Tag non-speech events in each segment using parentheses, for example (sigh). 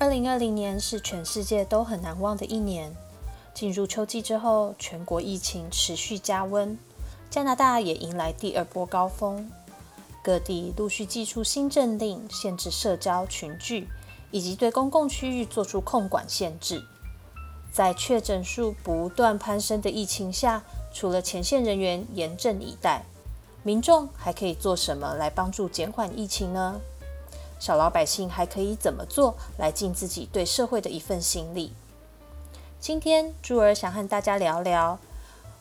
二零二零年是全世界都很难忘的一年。进入秋季之后，全国疫情持续加温，加拿大也迎来第二波高峰，各地陆续寄出新政令，限制社交群聚，以及对公共区域做出控管限制。在确诊数不断攀升的疫情下，除了前线人员严阵以待，民众还可以做什么来帮助减缓疫情呢？小老百姓还可以怎么做来尽自己对社会的一份心力？今天朱儿想和大家聊聊，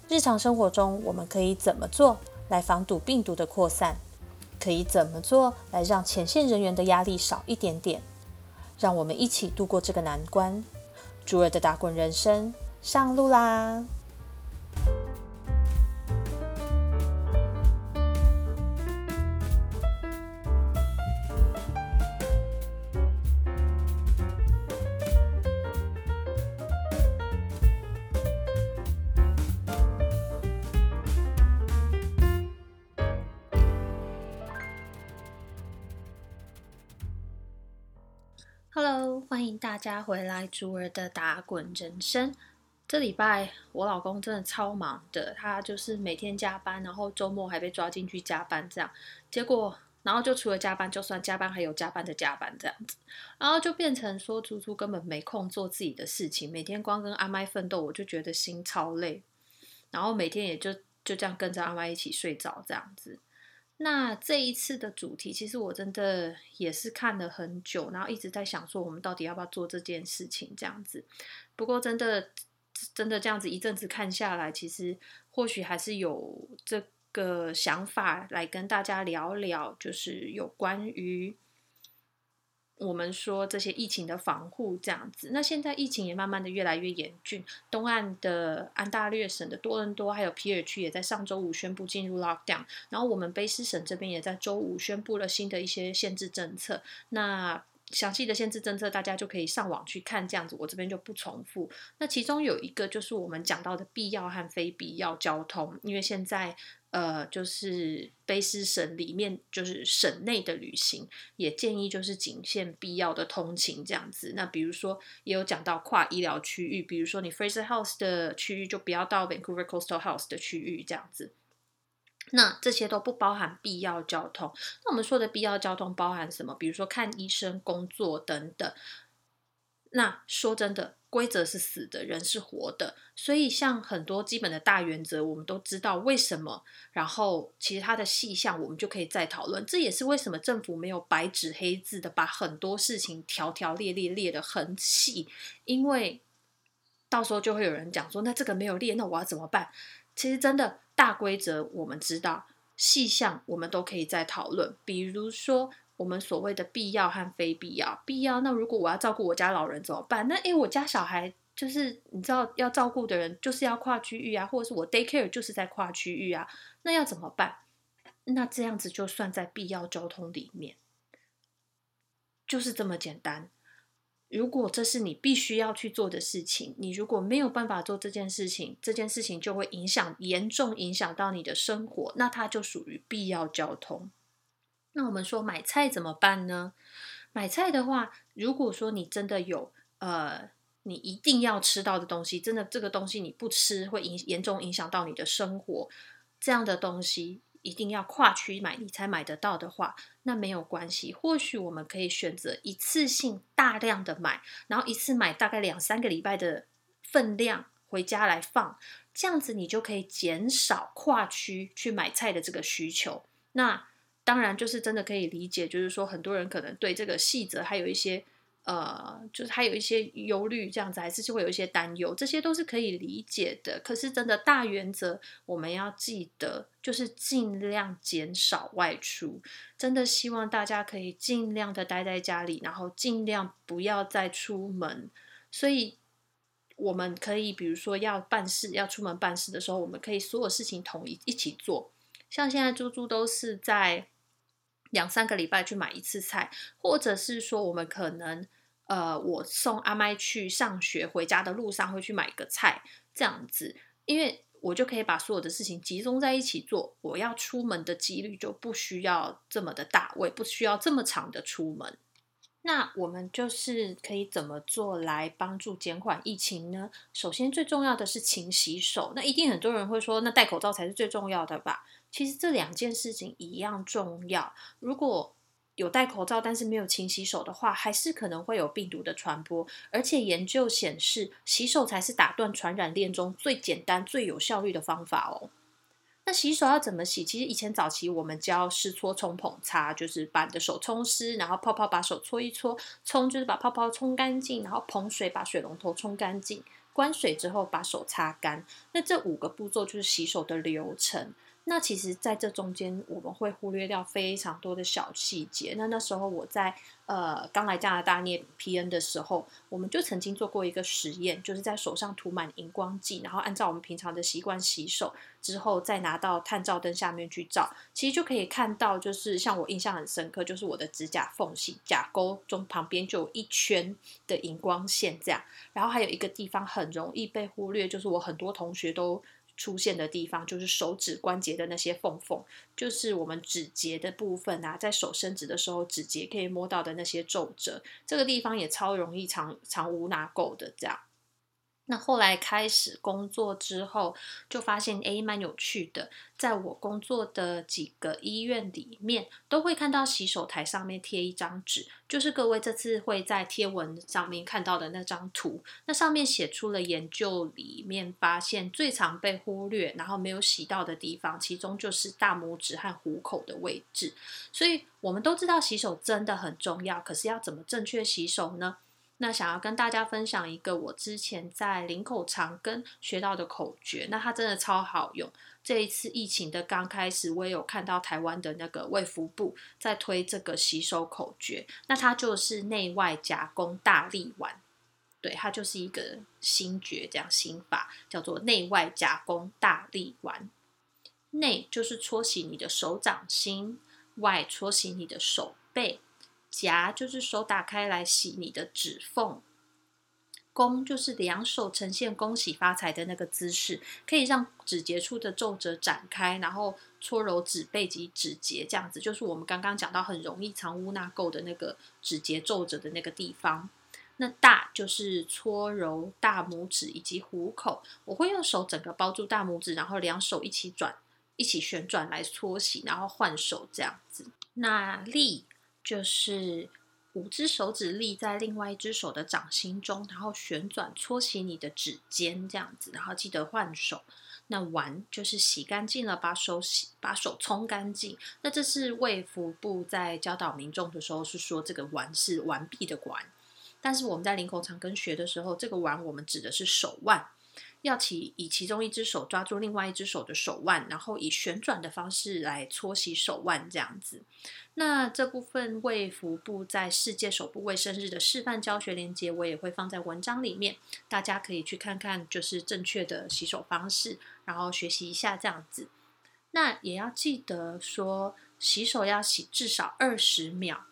日常生活中我们可以怎么做来防堵病毒的扩散？可以怎么做来让前线人员的压力少一点点？让我们一起度过这个难关。朱儿的打滚人生上路啦大家回来，朱儿的打滚人生。这礼拜我老公真的超忙的，他就是每天加班，然后周末还被抓进去加班，这样结果，然后就除了加班，就算加班还有加班的加班这样子，然后就变成说猪猪根本没空做自己的事情，每天光跟阿麦奋斗，我就觉得心超累，然后每天也就就这样跟着阿麦一起睡着这样子。那这一次的主题，其实我真的也是看了很久，然后一直在想说，我们到底要不要做这件事情这样子。不过真的，真的这样子一阵子看下来，其实或许还是有这个想法来跟大家聊聊，就是有关于。我们说这些疫情的防护这样子，那现在疫情也慢慢的越来越严峻。东岸的安大略省的多伦多还有皮尔区也在上周五宣布进入 lockdown，然后我们卑诗省这边也在周五宣布了新的一些限制政策。那详细的限制政策大家就可以上网去看，这样子我这边就不重复。那其中有一个就是我们讲到的必要和非必要交通，因为现在。呃，就是卑诗省里面，就是省内的旅行，也建议就是仅限必要的通勤这样子。那比如说，也有讲到跨医疗区域，比如说你 Fraser House 的区域就不要到 Vancouver Coastal House 的区域这样子。那这些都不包含必要交通。那我们说的必要交通包含什么？比如说看医生、工作等等。那说真的。规则是死的，人是活的，所以像很多基本的大原则，我们都知道为什么。然后其实它的细项，我们就可以再讨论。这也是为什么政府没有白纸黑字的把很多事情条条列列列的很细，因为到时候就会有人讲说，那这个没有列，那我要怎么办？其实真的大规则我们知道，细项我们都可以再讨论，比如说。我们所谓的必要和非必要，必要那如果我要照顾我家老人怎么办？那诶，我家小孩就是你知道要照顾的人就是要跨区域啊，或者是我 daycare 就是在跨区域啊，那要怎么办？那这样子就算在必要交通里面，就是这么简单。如果这是你必须要去做的事情，你如果没有办法做这件事情，这件事情就会影响严重影响到你的生活，那它就属于必要交通。那我们说买菜怎么办呢？买菜的话，如果说你真的有呃，你一定要吃到的东西，真的这个东西你不吃会影严重影响到你的生活，这样的东西一定要跨区买你才买得到的话，那没有关系，或许我们可以选择一次性大量的买，然后一次买大概两三个礼拜的分量回家来放，这样子你就可以减少跨区去买菜的这个需求。那当然，就是真的可以理解，就是说很多人可能对这个细则还有一些呃，就是还有一些忧虑，这样子还是会有一些担忧，这些都是可以理解的。可是真的大原则，我们要记得，就是尽量减少外出。真的希望大家可以尽量的待在家里，然后尽量不要再出门。所以我们可以，比如说要办事，要出门办事的时候，我们可以所有事情统一一起做。像现在猪猪都是在。两三个礼拜去买一次菜，或者是说我们可能，呃，我送阿麦去上学，回家的路上会去买个菜，这样子，因为我就可以把所有的事情集中在一起做，我要出门的几率就不需要这么的大，我也不需要这么长的出门。那我们就是可以怎么做来帮助减缓疫情呢？首先最重要的是勤洗手。那一定很多人会说，那戴口罩才是最重要的吧？其实这两件事情一样重要。如果有戴口罩，但是没有勤洗手的话，还是可能会有病毒的传播。而且研究显示，洗手才是打断传染链中最简单、最有效率的方法哦。那洗手要怎么洗？其实以前早期我们教湿搓冲捧擦，就是把你的手冲湿，然后泡泡把手搓一搓，冲就是把泡泡冲干净，然后捧水把水龙头冲干净，关水之后把手擦干。那这五个步骤就是洗手的流程。那其实，在这中间，我们会忽略掉非常多的小细节。那那时候我在呃刚来加拿大念 PN 的时候，我们就曾经做过一个实验，就是在手上涂满荧光剂，然后按照我们平常的习惯洗手，之后再拿到探照灯下面去照，其实就可以看到，就是像我印象很深刻，就是我的指甲缝隙、甲沟中旁边就有一圈的荧光线这样。然后还有一个地方很容易被忽略，就是我很多同学都。出现的地方就是手指关节的那些缝缝，就是我们指节的部分啊，在手伸直的时候，指节可以摸到的那些皱褶，这个地方也超容易藏藏污纳垢的这样。那后来开始工作之后，就发现诶蛮有趣的。在我工作的几个医院里面，都会看到洗手台上面贴一张纸，就是各位这次会在贴文上面看到的那张图。那上面写出了研究里面发现最常被忽略，然后没有洗到的地方，其中就是大拇指和虎口的位置。所以我们都知道洗手真的很重要，可是要怎么正确洗手呢？那想要跟大家分享一个我之前在林口长庚学到的口诀，那它真的超好用。这一次疫情的刚开始，我也有看到台湾的那个卫福部在推这个洗手口诀，那它就是内外夹攻大力丸，对，它就是一个心诀，这样心法叫做内外夹攻大力丸。内就是搓洗你的手掌心，外搓洗你的手背。夹就是手打开来洗你的指缝，弓就是两手呈现恭喜发财的那个姿势，可以让指节处的皱褶展开，然后搓揉指背及指节，这样子就是我们刚刚讲到很容易藏污纳垢的那个指节皱褶的那个地方。那大就是搓揉大拇指以及虎口，我会用手整个包住大拇指，然后两手一起转，一起旋转来搓洗，然后换手这样子。那力。就是五只手指立在另外一只手的掌心中，然后旋转搓洗你的指尖，这样子，然后记得换手。那完就是洗干净了，把手洗，把手冲干净。那这是卫福部在教导民众的时候是说这个完是完毕的完，但是我们在领口长跟学的时候，这个完我们指的是手腕。要其以其中一只手抓住另外一只手的手腕，然后以旋转的方式来搓洗手腕，这样子。那这部分卫福部在世界手部卫生日的示范教学链接，我也会放在文章里面，大家可以去看看，就是正确的洗手方式，然后学习一下这样子。那也要记得说，洗手要洗至少二十秒。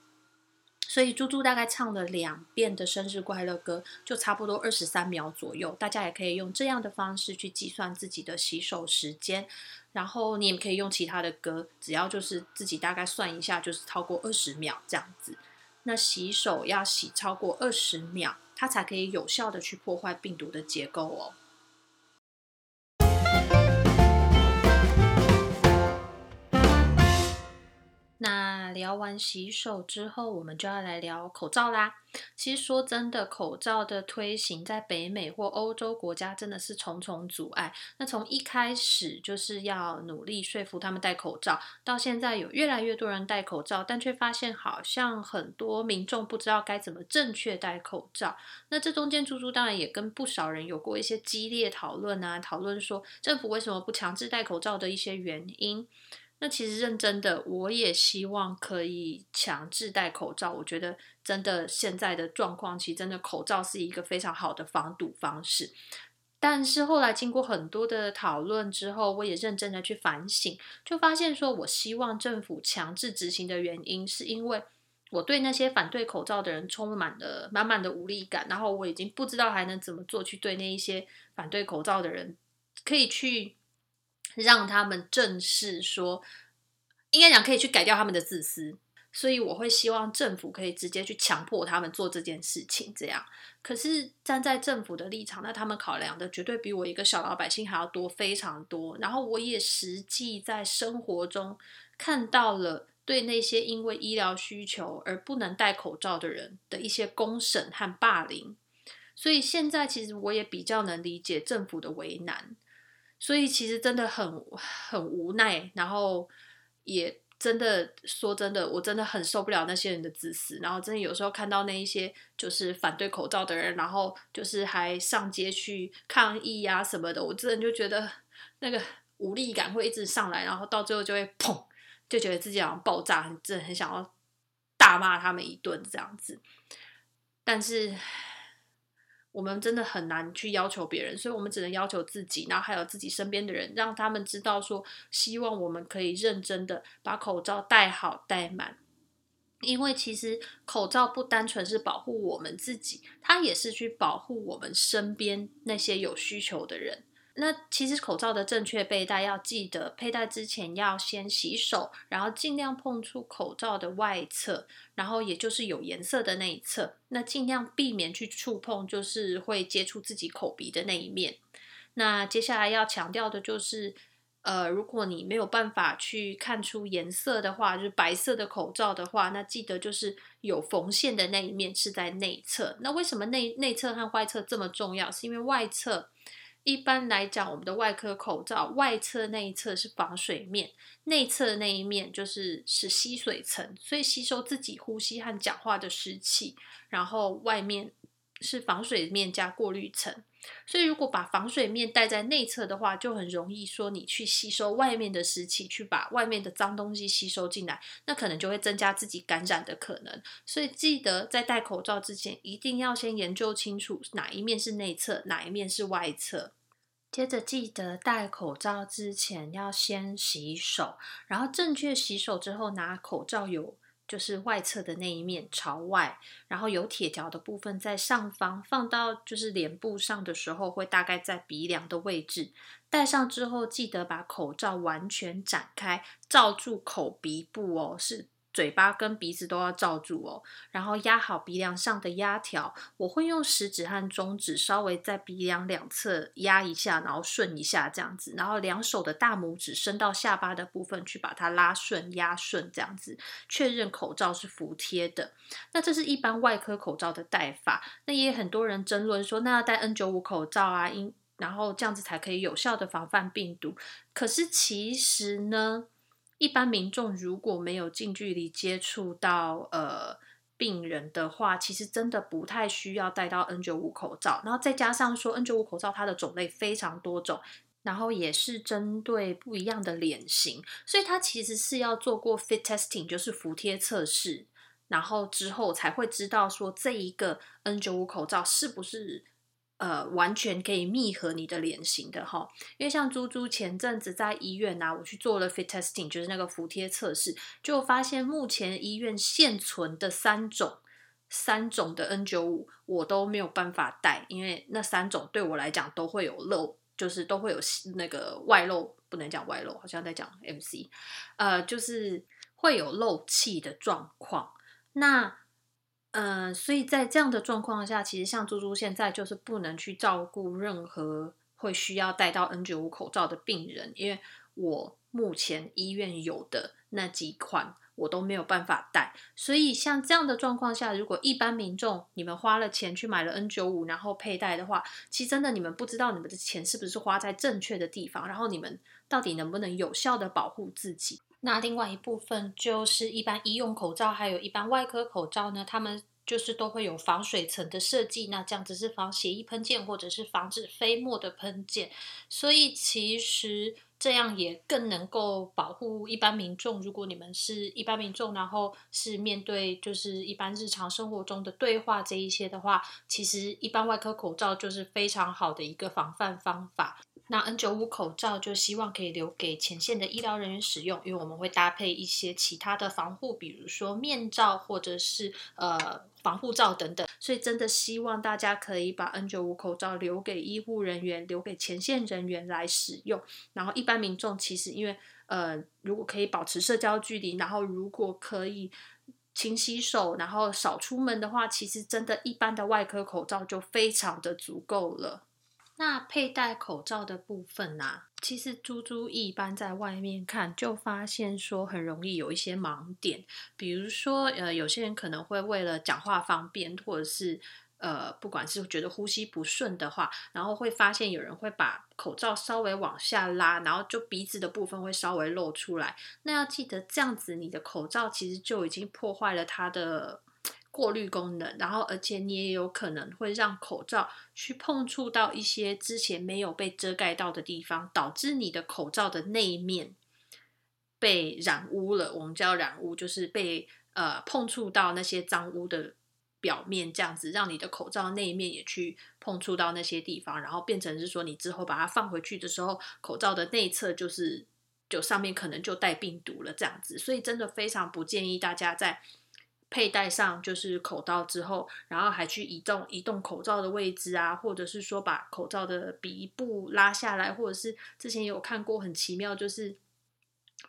所以猪猪大概唱了两遍的生日快乐歌，就差不多二十三秒左右。大家也可以用这样的方式去计算自己的洗手时间，然后你也可以用其他的歌，只要就是自己大概算一下，就是超过二十秒这样子。那洗手要洗超过二十秒，它才可以有效的去破坏病毒的结构哦。那聊完洗手之后，我们就要来聊口罩啦。其实说真的，口罩的推行在北美或欧洲国家真的是重重阻碍。那从一开始就是要努力说服他们戴口罩，到现在有越来越多人戴口罩，但却发现好像很多民众不知道该怎么正确戴口罩。那这中间，猪猪当然也跟不少人有过一些激烈讨论啊，讨论说政府为什么不强制戴口罩的一些原因。那其实认真的，我也希望可以强制戴口罩。我觉得真的现在的状况，其实真的口罩是一个非常好的防堵方式。但是后来经过很多的讨论之后，我也认真的去反省，就发现说我希望政府强制执行的原因，是因为我对那些反对口罩的人充满了满满的无力感，然后我已经不知道还能怎么做去对那一些反对口罩的人，可以去。让他们正视说，应该讲可以去改掉他们的自私。所以我会希望政府可以直接去强迫他们做这件事情。这样，可是站在政府的立场，那他们考量的绝对比我一个小老百姓还要多，非常多。然后我也实际在生活中看到了对那些因为医疗需求而不能戴口罩的人的一些公审和霸凌。所以现在其实我也比较能理解政府的为难。所以其实真的很很无奈，然后也真的说真的，我真的很受不了那些人的自私。然后真的有时候看到那一些就是反对口罩的人，然后就是还上街去抗议呀什么的，我真的就觉得那个无力感会一直上来，然后到最后就会砰，就觉得自己好像爆炸，很真的很想要大骂他们一顿这样子。但是。我们真的很难去要求别人，所以我们只能要求自己，然后还有自己身边的人，让他们知道说，希望我们可以认真的把口罩戴好戴满，因为其实口罩不单纯是保护我们自己，它也是去保护我们身边那些有需求的人。那其实口罩的正确佩戴要记得，佩戴之前要先洗手，然后尽量碰触口罩的外侧，然后也就是有颜色的那一侧。那尽量避免去触碰，就是会接触自己口鼻的那一面。那接下来要强调的就是，呃，如果你没有办法去看出颜色的话，就是白色的口罩的话，那记得就是有缝线的那一面是在内侧。那为什么内内侧和外侧这么重要？是因为外侧。一般来讲，我们的外科口罩外侧那一侧是防水面，内侧那一面就是是吸水层，所以吸收自己呼吸和讲话的湿气。然后外面是防水面加过滤层，所以如果把防水面戴在内侧的话，就很容易说你去吸收外面的湿气，去把外面的脏东西吸收进来，那可能就会增加自己感染的可能。所以记得在戴口罩之前，一定要先研究清楚哪一面是内侧，哪一面是外侧。接着记得戴口罩之前要先洗手，然后正确洗手之后拿口罩有就是外侧的那一面朝外，然后有铁条的部分在上方，放到就是脸部上的时候会大概在鼻梁的位置。戴上之后记得把口罩完全展开，罩住口鼻部哦，是。嘴巴跟鼻子都要罩住哦，然后压好鼻梁上的压条。我会用食指和中指稍微在鼻梁两侧压一下，然后顺一下这样子，然后两手的大拇指伸到下巴的部分去把它拉顺、压顺这样子，确认口罩是服帖的。那这是一般外科口罩的戴法。那也很多人争论说，那要戴 N 九五口罩啊，因然后这样子才可以有效的防范病毒。可是其实呢？一般民众如果没有近距离接触到呃病人的话，其实真的不太需要戴到 N 九五口罩。然后再加上说 N 九五口罩它的种类非常多种，然后也是针对不一样的脸型，所以它其实是要做过 fit testing，就是服贴测试，然后之后才会知道说这一个 N 九五口罩是不是。呃，完全可以密合你的脸型的哈，因为像猪猪前阵子在医院啊，我去做了 fit testing，就是那个服贴测试，就发现目前医院现存的三种三种的 N 九五我都没有办法戴，因为那三种对我来讲都会有漏，就是都会有那个外漏，不能讲外漏，好像在讲 MC，呃，就是会有漏气的状况，那。嗯，所以在这样的状况下，其实像猪猪现在就是不能去照顾任何会需要戴到 N 九五口罩的病人，因为我目前医院有的那几款我都没有办法戴。所以像这样的状况下，如果一般民众你们花了钱去买了 N 九五，然后佩戴的话，其实真的你们不知道你们的钱是不是花在正确的地方，然后你们到底能不能有效的保护自己。那另外一部分就是一般医用口罩，还有一般外科口罩呢，他们就是都会有防水层的设计。那这样子是防血液喷溅，或者是防止飞沫的喷溅。所以其实这样也更能够保护一般民众。如果你们是一般民众，然后是面对就是一般日常生活中的对话这一些的话，其实一般外科口罩就是非常好的一个防范方法。那 N95 口罩就希望可以留给前线的医疗人员使用，因为我们会搭配一些其他的防护，比如说面罩或者是呃防护罩等等。所以真的希望大家可以把 N95 口罩留给医护人员、留给前线人员来使用。然后一般民众其实因为呃如果可以保持社交距离，然后如果可以勤洗手，然后少出门的话，其实真的一般的外科口罩就非常的足够了。那佩戴口罩的部分呢？其实猪猪一般在外面看，就发现说很容易有一些盲点，比如说呃，有些人可能会为了讲话方便，或者是呃，不管是觉得呼吸不顺的话，然后会发现有人会把口罩稍微往下拉，然后就鼻子的部分会稍微露出来。那要记得这样子，你的口罩其实就已经破坏了它的。过滤功能，然后而且你也有可能会让口罩去碰触到一些之前没有被遮盖到的地方，导致你的口罩的内面被染污了。我们叫染污，就是被呃碰触到那些脏污的表面，这样子让你的口罩内面也去碰触到那些地方，然后变成是说你之后把它放回去的时候，口罩的内侧就是就上面可能就带病毒了这样子。所以真的非常不建议大家在。佩戴上就是口罩之后，然后还去移动移动口罩的位置啊，或者是说把口罩的鼻部拉下来，或者是之前有看过很奇妙，就是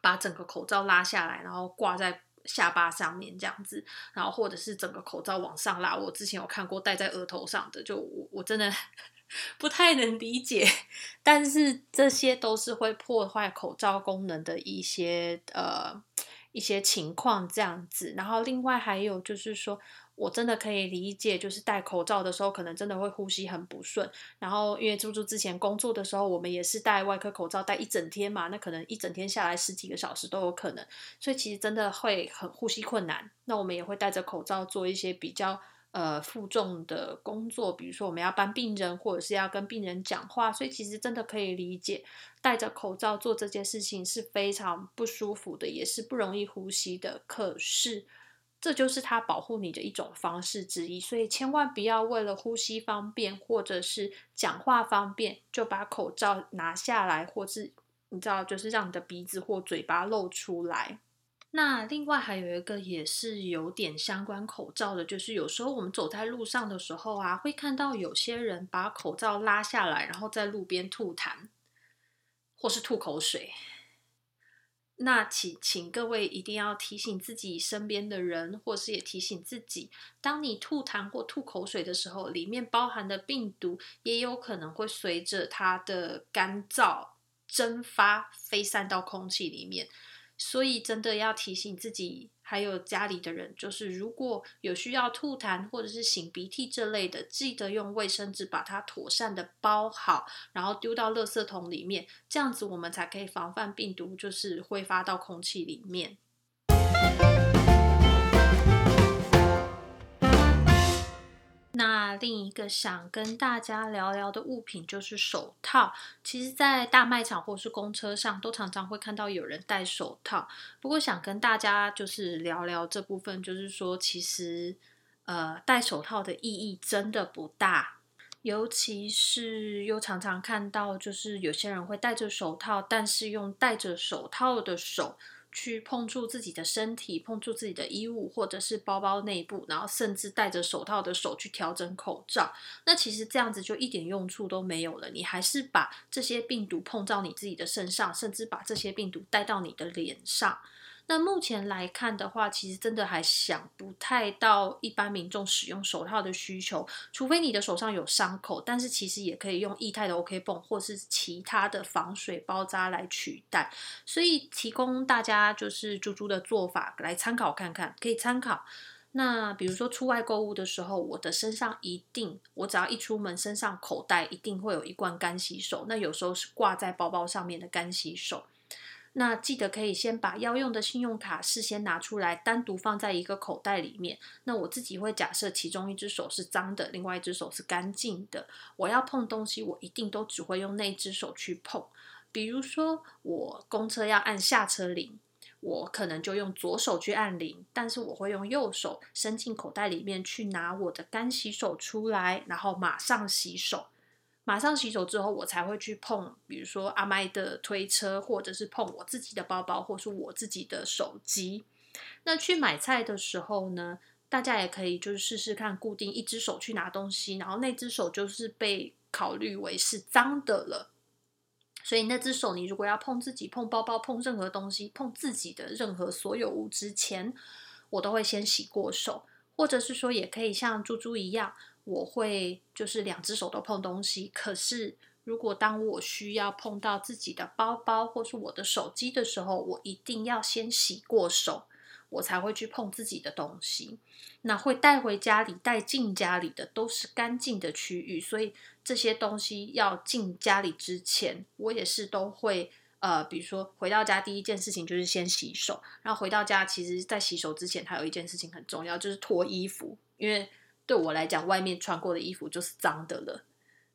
把整个口罩拉下来，然后挂在下巴上面这样子，然后或者是整个口罩往上拉。我之前有看过戴在额头上的，就我我真的 (laughs) 不太能理解，但是这些都是会破坏口罩功能的一些呃。一些情况这样子，然后另外还有就是说，我真的可以理解，就是戴口罩的时候，可能真的会呼吸很不顺。然后因为猪猪之前工作的时候，我们也是戴外科口罩戴一整天嘛，那可能一整天下来十几个小时都有可能，所以其实真的会很呼吸困难。那我们也会戴着口罩做一些比较。呃，负重的工作，比如说我们要搬病人，或者是要跟病人讲话，所以其实真的可以理解，戴着口罩做这件事情是非常不舒服的，也是不容易呼吸的。可是，这就是它保护你的一种方式之一，所以千万不要为了呼吸方便或者是讲话方便，就把口罩拿下来，或是你知道，就是让你的鼻子或嘴巴露出来。那另外还有一个也是有点相关口罩的，就是有时候我们走在路上的时候啊，会看到有些人把口罩拉下来，然后在路边吐痰，或是吐口水。那请请各位一定要提醒自己身边的人，或是也提醒自己，当你吐痰或吐口水的时候，里面包含的病毒也有可能会随着它的干燥蒸发飞散到空气里面。所以真的要提醒自己，还有家里的人，就是如果有需要吐痰或者是擤鼻涕这类的，记得用卫生纸把它妥善的包好，然后丢到垃圾桶里面，这样子我们才可以防范病毒就是挥发到空气里面。那另一个想跟大家聊聊的物品就是手套。其实，在大卖场或是公车上，都常常会看到有人戴手套。不过，想跟大家就是聊聊这部分，就是说，其实呃，戴手套的意义真的不大。尤其是又常常看到，就是有些人会戴着手套，但是用戴着手套的手。去碰触自己的身体，碰触自己的衣物，或者是包包内部，然后甚至戴着手套的手去调整口罩。那其实这样子就一点用处都没有了。你还是把这些病毒碰到你自己的身上，甚至把这些病毒带到你的脸上。那目前来看的话，其实真的还想不太到一般民众使用手套的需求，除非你的手上有伤口，但是其实也可以用液态的 OK 泵或是其他的防水包扎来取代。所以提供大家就是猪猪的做法来参考看看，可以参考。那比如说出外购物的时候，我的身上一定，我只要一出门，身上口袋一定会有一罐干洗手。那有时候是挂在包包上面的干洗手。那记得可以先把要用的信用卡事先拿出来，单独放在一个口袋里面。那我自己会假设其中一只手是脏的，另外一只手是干净的。我要碰东西，我一定都只会用那只手去碰。比如说，我公车要按下车铃，我可能就用左手去按铃，但是我会用右手伸进口袋里面去拿我的干洗手出来，然后马上洗手。马上洗手之后，我才会去碰，比如说阿麦的推车，或者是碰我自己的包包，或是我自己的手机。那去买菜的时候呢，大家也可以就是试试看，固定一只手去拿东西，然后那只手就是被考虑为是脏的了。所以那只手，你如果要碰自己、碰包包、碰任何东西、碰自己的任何所有物之前，我都会先洗过手，或者是说，也可以像猪猪一样。我会就是两只手都碰东西，可是如果当我需要碰到自己的包包或是我的手机的时候，我一定要先洗过手，我才会去碰自己的东西。那会带回家里、带进家里的都是干净的区域，所以这些东西要进家里之前，我也是都会呃，比如说回到家第一件事情就是先洗手，然后回到家其实在洗手之前还有一件事情很重要，就是脱衣服，因为。对我来讲，外面穿过的衣服就是脏的了，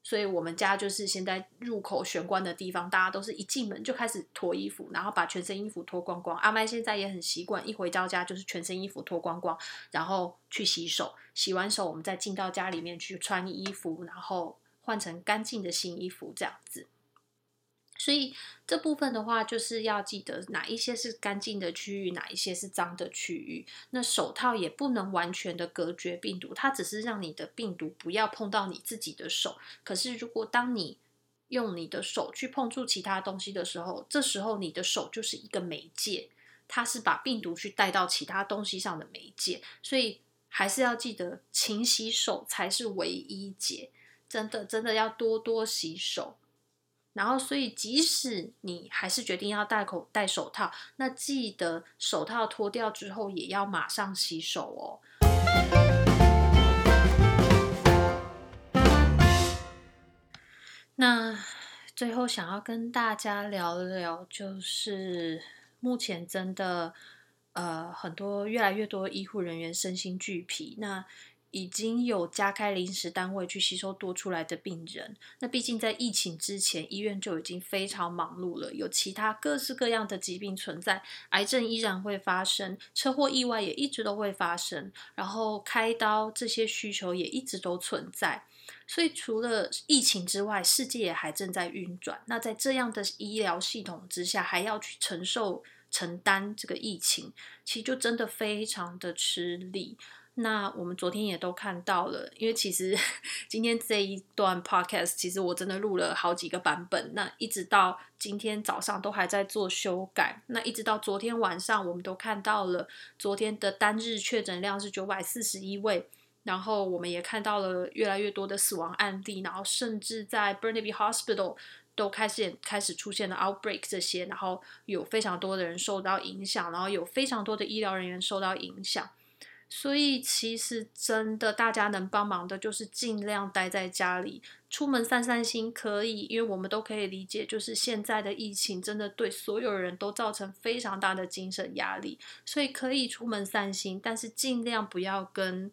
所以我们家就是现在入口玄关的地方，大家都是一进门就开始脱衣服，然后把全身衣服脱光光。阿麦现在也很习惯，一回到家就是全身衣服脱光光，然后去洗手，洗完手我们再进到家里面去穿衣服，然后换成干净的新衣服，这样子。所以这部分的话，就是要记得哪一些是干净的区域，哪一些是脏的区域。那手套也不能完全的隔绝病毒，它只是让你的病毒不要碰到你自己的手。可是如果当你用你的手去碰触其他东西的时候，这时候你的手就是一个媒介，它是把病毒去带到其他东西上的媒介。所以还是要记得勤洗手才是唯一解。真的，真的要多多洗手。然后，所以即使你还是决定要戴口戴手套，那记得手套脱掉之后也要马上洗手哦。那最后想要跟大家聊聊，就是目前真的呃很多越来越多医护人员身心俱疲，那。已经有加开临时单位去吸收多出来的病人。那毕竟在疫情之前，医院就已经非常忙碌了，有其他各式各样的疾病存在，癌症依然会发生，车祸意外也一直都会发生，然后开刀这些需求也一直都存在。所以除了疫情之外，世界也还正在运转。那在这样的医疗系统之下，还要去承受承担这个疫情，其实就真的非常的吃力。那我们昨天也都看到了，因为其实 (laughs) 今天这一段 podcast，其实我真的录了好几个版本，那一直到今天早上都还在做修改。那一直到昨天晚上，我们都看到了昨天的单日确诊量是九百四十一位，然后我们也看到了越来越多的死亡案例，然后甚至在 Burnaby Hospital 都开始开始出现了 outbreak 这些，然后有非常多的人受到影响，然后有非常多的医疗人员受到影响。所以其实真的，大家能帮忙的就是尽量待在家里，出门散散心可以，因为我们都可以理解，就是现在的疫情真的对所有人都造成非常大的精神压力，所以可以出门散心，但是尽量不要跟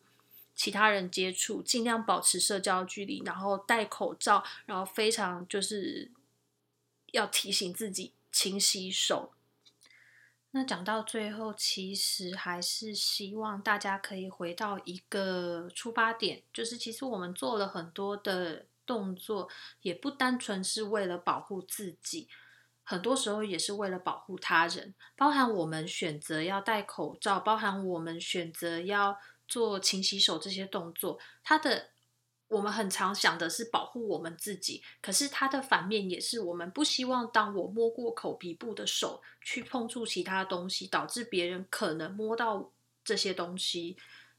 其他人接触，尽量保持社交距离，然后戴口罩，然后非常就是要提醒自己勤洗手。那讲到最后，其实还是希望大家可以回到一个出发点，就是其实我们做了很多的动作，也不单纯是为了保护自己，很多时候也是为了保护他人，包含我们选择要戴口罩，包含我们选择要做勤洗手这些动作，它的。我们很常想的是保护我们自己，可是它的反面也是我们不希望，当我摸过口鼻部的手去碰触其他东西，导致别人可能摸到这些东西。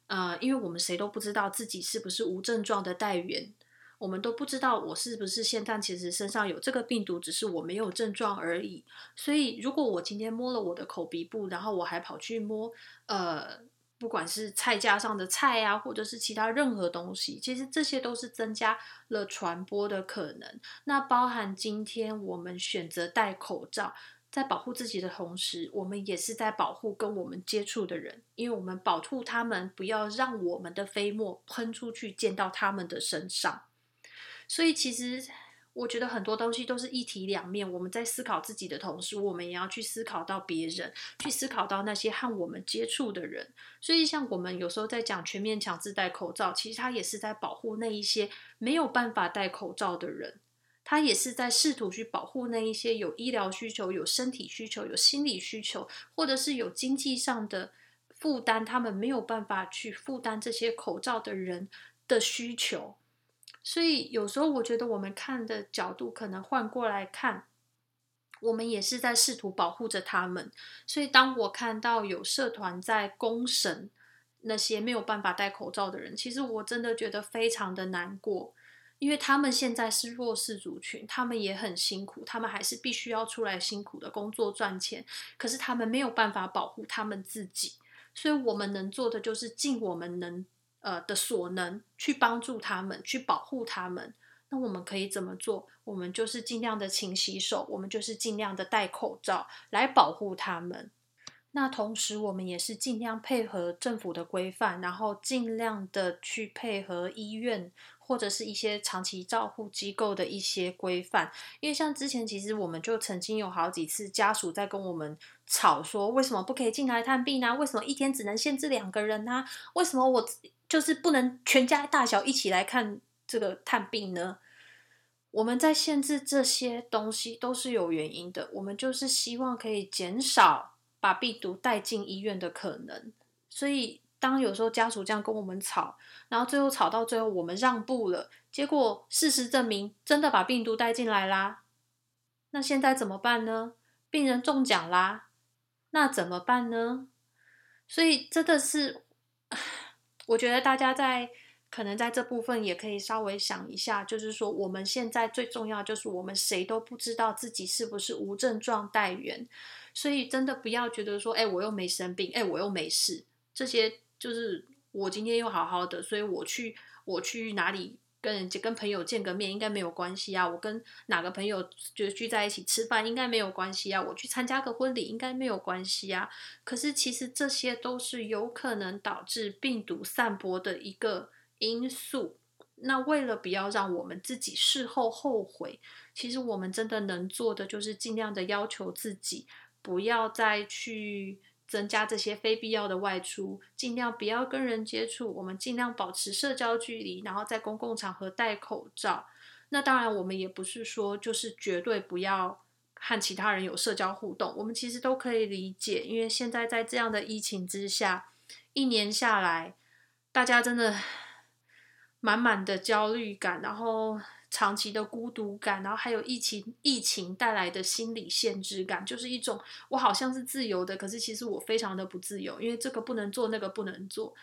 呃，因为我们谁都不知道自己是不是无症状的带源，我们都不知道我是不是现在其实身上有这个病毒，只是我没有症状而已。所以，如果我今天摸了我的口鼻部，然后我还跑去摸，呃。不管是菜架上的菜啊，或者是其他任何东西，其实这些都是增加了传播的可能。那包含今天我们选择戴口罩，在保护自己的同时，我们也是在保护跟我们接触的人，因为我们保护他们，不要让我们的飞沫喷出去溅到他们的身上。所以其实我觉得很多东西都是一体两面。我们在思考自己的同时，我们也要去思考到别人，去思考到那些和我们接触的人。所以，像我们有时候在讲全面强制戴口罩，其实他也是在保护那一些没有办法戴口罩的人，他也是在试图去保护那一些有医疗需求、有身体需求、有心理需求，或者是有经济上的负担，他们没有办法去负担这些口罩的人的需求。所以有时候我觉得我们看的角度可能换过来看，我们也是在试图保护着他们。所以当我看到有社团在公审那些没有办法戴口罩的人，其实我真的觉得非常的难过，因为他们现在是弱势族群，他们也很辛苦，他们还是必须要出来辛苦的工作赚钱，可是他们没有办法保护他们自己，所以我们能做的就是尽我们能。呃的所能去帮助他们，去保护他们。那我们可以怎么做？我们就是尽量的勤洗手，我们就是尽量的戴口罩来保护他们。那同时，我们也是尽量配合政府的规范，然后尽量的去配合医院或者是一些长期照护机构的一些规范。因为像之前，其实我们就曾经有好几次家属在跟我们吵说，为什么不可以进来探病呢？为什么一天只能限制两个人呢？为什么我？就是不能全家大小一起来看这个探病呢？我们在限制这些东西都是有原因的。我们就是希望可以减少把病毒带进医院的可能。所以，当有时候家属这样跟我们吵，然后最后吵到最后我们让步了，结果事实证明真的把病毒带进来啦。那现在怎么办呢？病人中奖啦，那怎么办呢？所以真的是。我觉得大家在可能在这部分也可以稍微想一下，就是说我们现在最重要就是我们谁都不知道自己是不是无症状带源，所以真的不要觉得说，哎，我又没生病，哎，我又没事，这些就是我今天又好好的，所以我去我去哪里。跟人家跟朋友见个面应该没有关系啊，我跟哪个朋友就聚在一起吃饭应该没有关系啊，我去参加个婚礼应该没有关系啊。可是其实这些都是有可能导致病毒散播的一个因素。那为了不要让我们自己事后后悔，其实我们真的能做的就是尽量的要求自己不要再去。增加这些非必要的外出，尽量不要跟人接触。我们尽量保持社交距离，然后在公共场合戴口罩。那当然，我们也不是说就是绝对不要和其他人有社交互动。我们其实都可以理解，因为现在在这样的疫情之下，一年下来，大家真的 (sighs) 满满的焦虑感，然后。长期的孤独感，然后还有疫情疫情带来的心理限制感，就是一种我好像是自由的，可是其实我非常的不自由，因为这个不能做，那个不能做。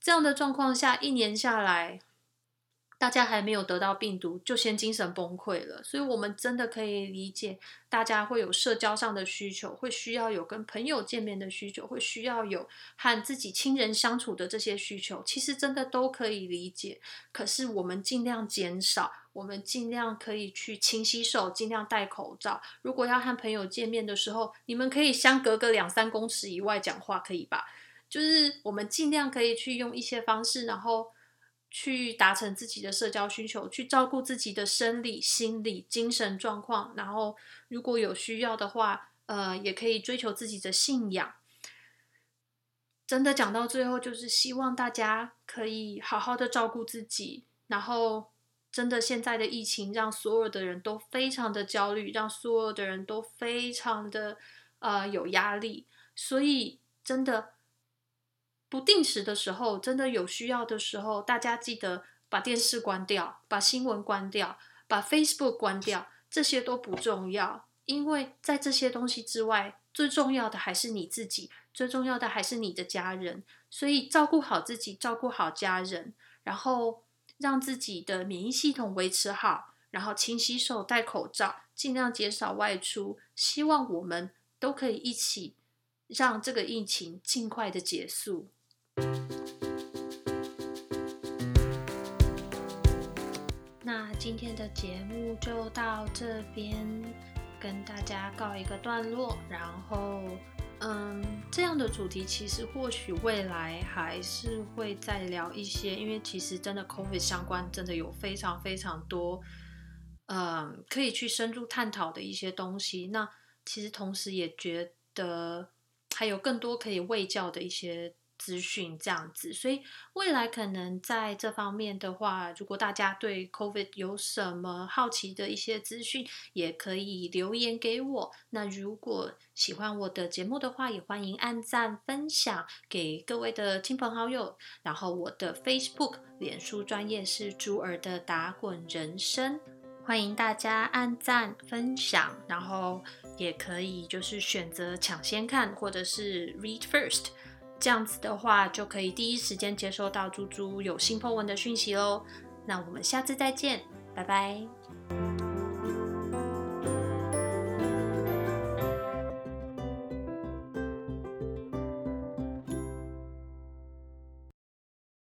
这样的状况下，一年下来。大家还没有得到病毒，就先精神崩溃了，所以我们真的可以理解，大家会有社交上的需求，会需要有跟朋友见面的需求，会需要有和自己亲人相处的这些需求，其实真的都可以理解。可是我们尽量减少，我们尽量可以去勤洗手，尽量戴口罩。如果要和朋友见面的时候，你们可以相隔个两三公尺以外讲话，可以吧？就是我们尽量可以去用一些方式，然后。去达成自己的社交需求，去照顾自己的生理、心理、精神状况，然后如果有需要的话，呃，也可以追求自己的信仰。真的讲到最后，就是希望大家可以好好的照顾自己。然后，真的现在的疫情让所有的人都非常的焦虑，让所有的人都非常的呃有压力，所以真的。不定时的时候，真的有需要的时候，大家记得把电视关掉，把新闻关掉，把 Facebook 关掉，这些都不重要，因为在这些东西之外，最重要的还是你自己，最重要的还是你的家人。所以照顾好自己，照顾好家人，然后让自己的免疫系统维持好，然后勤洗手、戴口罩，尽量减少外出。希望我们都可以一起让这个疫情尽快的结束。那今天的节目就到这边，跟大家告一个段落。然后，嗯，这样的主题其实或许未来还是会再聊一些，因为其实真的 COVID 相关真的有非常非常多嗯，可以去深入探讨的一些东西。那其实同时也觉得还有更多可以喂教的一些。资讯这样子，所以未来可能在这方面的话，如果大家对 COVID 有什么好奇的一些资讯，也可以留言给我。那如果喜欢我的节目的话，也欢迎按赞分享给各位的亲朋好友。然后我的 Facebook、脸书专业是朱儿的打滚人生，欢迎大家按赞分享，然后也可以就是选择抢先看或者是 Read First。这样子的话，就可以第一时间接收到猪猪有新破文的讯息喽。那我们下次再见，拜拜。